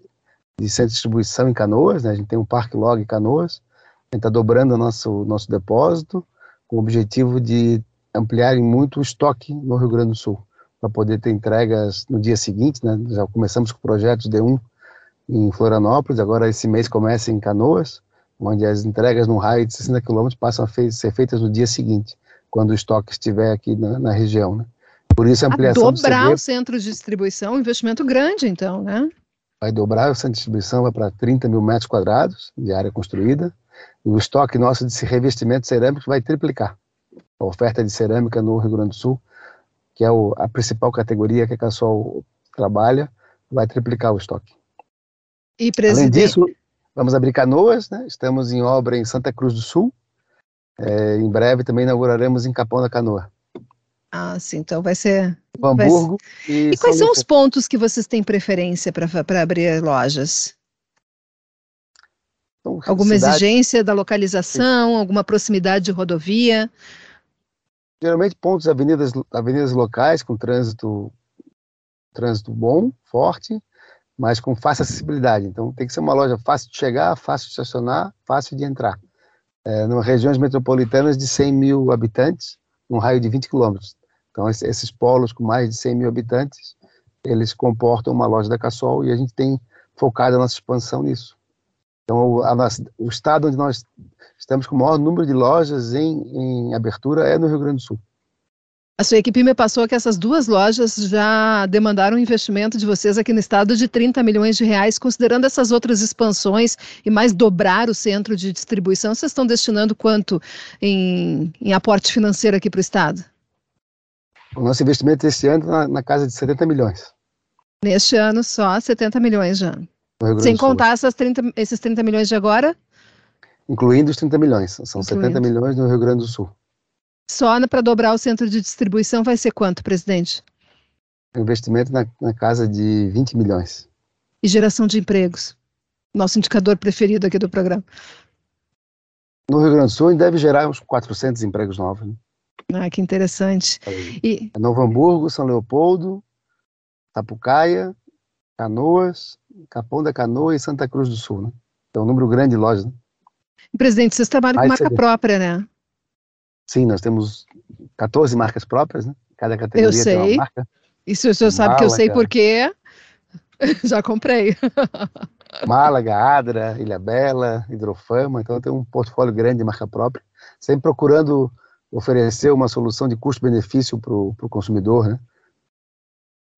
Speaker 5: de centro de distribuição em Canoas, né? a gente tem um parque log em Canoas, a gente está dobrando o nosso, nosso depósito, com o objetivo de ampliar muito o estoque no Rio Grande do Sul, para poder ter entregas no dia seguinte, né? já começamos com projetos de um em Florianópolis, agora esse mês começa em Canoas, onde as entregas no raio de 60 quilômetros passam a fe ser feitas no dia seguinte, quando o estoque estiver aqui na, na região, né?
Speaker 2: Por isso a ampliação a dobrar o centro de distribuição, um investimento grande, então, né?
Speaker 5: Vai dobrar essa distribuição, vai para 30 mil metros quadrados de área construída. O estoque nosso de revestimento cerâmico vai triplicar. A oferta de cerâmica no Rio Grande do Sul, que é o, a principal categoria que a Cassol trabalha, vai triplicar o estoque.
Speaker 2: E presidente...
Speaker 5: Além disso, vamos abrir canoas, né? estamos em obra em Santa Cruz do Sul. É, em breve também inauguraremos em Capão da Canoa.
Speaker 2: Ah, sim, então vai ser.
Speaker 5: Hamburgo.
Speaker 2: Vai ser... E, e quais são os pontos que vocês têm preferência para abrir lojas? Então, alguma cidade... exigência da localização, sim. alguma proximidade de rodovia?
Speaker 5: Geralmente pontos avenidas, avenidas locais com trânsito, trânsito bom, forte, mas com fácil acessibilidade. Então tem que ser uma loja fácil de chegar, fácil de estacionar, fácil de entrar. É, numa regiões metropolitanas de 100 mil habitantes, num raio de 20 quilômetros. Então, esses polos com mais de 100 mil habitantes, eles comportam uma loja da Cassol e a gente tem focado a nossa expansão nisso. Então, nossa, o estado onde nós estamos com o maior número de lojas em, em abertura é no Rio Grande do Sul.
Speaker 2: A sua equipe me passou que essas duas lojas já demandaram um investimento de vocês aqui no estado de 30 milhões de reais, considerando essas outras expansões e mais dobrar o centro de distribuição. Vocês estão destinando quanto em, em aporte financeiro aqui para o estado?
Speaker 5: O nosso investimento esse ano está na, na, casa de 70 milhões.
Speaker 2: Neste ano só 70 milhões já. Sem contar essas 30, esses 30 milhões de agora?
Speaker 5: Incluindo os 30 milhões. São Incluindo. 70 milhões no Rio Grande do Sul.
Speaker 2: Só para dobrar o centro de distribuição vai ser quanto, presidente?
Speaker 5: Investimento na, na casa de 20 milhões.
Speaker 2: E geração de empregos? Nosso indicador preferido aqui do programa.
Speaker 5: No Rio Grande do Sul, deve gerar uns 400 empregos novos. Né?
Speaker 2: Ah, que interessante.
Speaker 5: E... É Novo Hamburgo, São Leopoldo, Tapucaia, Canoas, Capão da Canoa e Santa Cruz do Sul. Né? É um número grande de lojas. Né?
Speaker 2: Presidente, vocês trabalham com marca própria, né?
Speaker 5: Sim, nós temos 14 marcas próprias, né? Cada categoria
Speaker 2: eu sei.
Speaker 5: tem uma marca.
Speaker 2: Isso o senhor sabe que eu sei porque já comprei.
Speaker 5: Málaga, Adra, Ilha Bela, Hidrofama, então tem um portfólio grande de marca própria, sempre procurando oferecer uma solução de custo-benefício para o consumidor, né?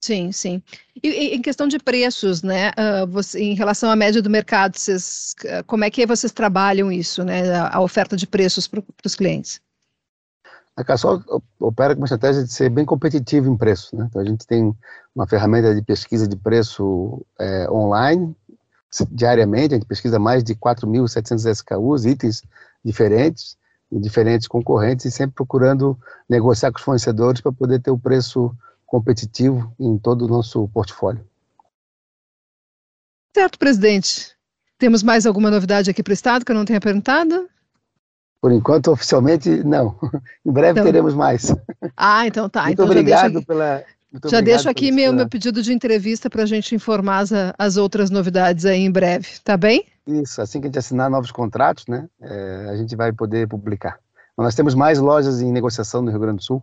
Speaker 2: Sim, sim. E, e, em questão de preços, né, uh, você, em relação à média do mercado, vocês, uh, como é que vocês trabalham isso, né, a, a oferta de preços para os clientes?
Speaker 5: A Cassol opera com uma estratégia de ser bem competitivo em preço, né? Então a gente tem uma ferramenta de pesquisa de preço é, online, diariamente, a gente pesquisa mais de 4.700 SKUs, itens diferentes, diferentes concorrentes, e sempre procurando negociar com os fornecedores para poder ter o preço competitivo em todo o nosso portfólio.
Speaker 2: Certo, presidente. Temos mais alguma novidade aqui para o Estado que eu não tenha perguntado?
Speaker 5: Por enquanto, oficialmente, não. em breve então, teremos mais.
Speaker 2: Ah, então tá.
Speaker 5: Muito
Speaker 2: então
Speaker 5: obrigado pela.
Speaker 2: Muito já deixo aqui meu, meu pedido de entrevista para a gente informar as, as outras novidades aí em breve, tá bem?
Speaker 5: Isso, assim que a gente assinar novos contratos, né, é, a gente vai poder publicar. nós temos mais lojas em negociação no Rio Grande do Sul.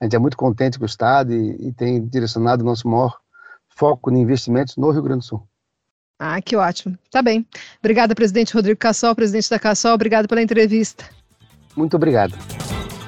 Speaker 5: A gente é muito contente com o Estado e, e tem direcionado o nosso maior foco em investimentos no Rio Grande do Sul.
Speaker 2: Ah, que ótimo. Tá bem. Obrigada, presidente Rodrigo Cassol, presidente da Cassol. Obrigado pela entrevista.
Speaker 5: Muito obrigado.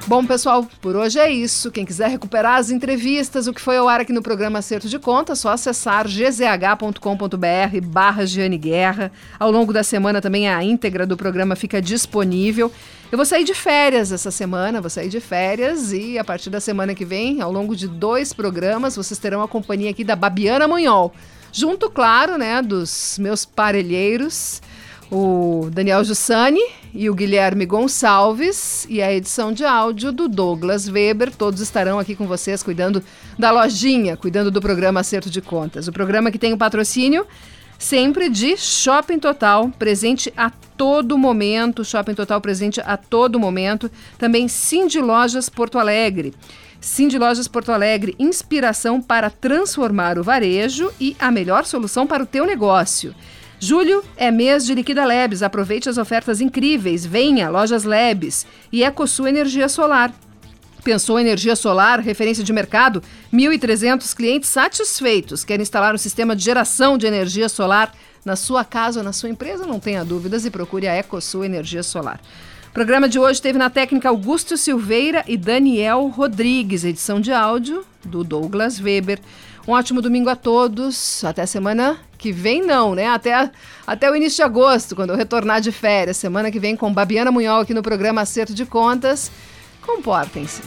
Speaker 2: Bom, pessoal, por hoje é isso. Quem quiser recuperar as entrevistas, o que foi ao ar aqui no programa Acerto de Contas, só acessar gzh.com.br barra Giane Guerra. Ao longo da semana também a íntegra do programa fica disponível. Eu vou sair de férias essa semana, vou sair de férias e a partir da semana que vem, ao longo de dois programas, vocês terão a companhia aqui da Babiana Munhol. Junto, claro, né, dos meus parelheiros o Daniel Jussani e o Guilherme Gonçalves e a edição de áudio do Douglas Weber. Todos estarão aqui com vocês cuidando da lojinha, cuidando do programa Acerto de Contas. O programa que tem o patrocínio sempre de Shopping Total, presente a todo momento. Shopping Total presente a todo momento. Também Cindy Lojas Porto Alegre. Cindy Lojas Porto Alegre, inspiração para transformar o varejo e a melhor solução para o teu negócio. Julho é mês de Liquida Labs. Aproveite as ofertas incríveis. Venha, Lojas Labs e EcoSul Energia Solar. Pensou energia solar, referência de mercado? 1.300 clientes satisfeitos. Quer instalar um sistema de geração de energia solar na sua casa ou na sua empresa? Não tenha dúvidas e procure a EcoSul Energia Solar. O programa de hoje teve na técnica Augusto Silveira e Daniel Rodrigues, edição de áudio do Douglas Weber. Um ótimo domingo a todos. Até semana que vem, não, né? Até, até o início de agosto, quando eu retornar de férias. Semana que vem com Babiana Munhol aqui no programa Acerto de Contas. Comportem-se.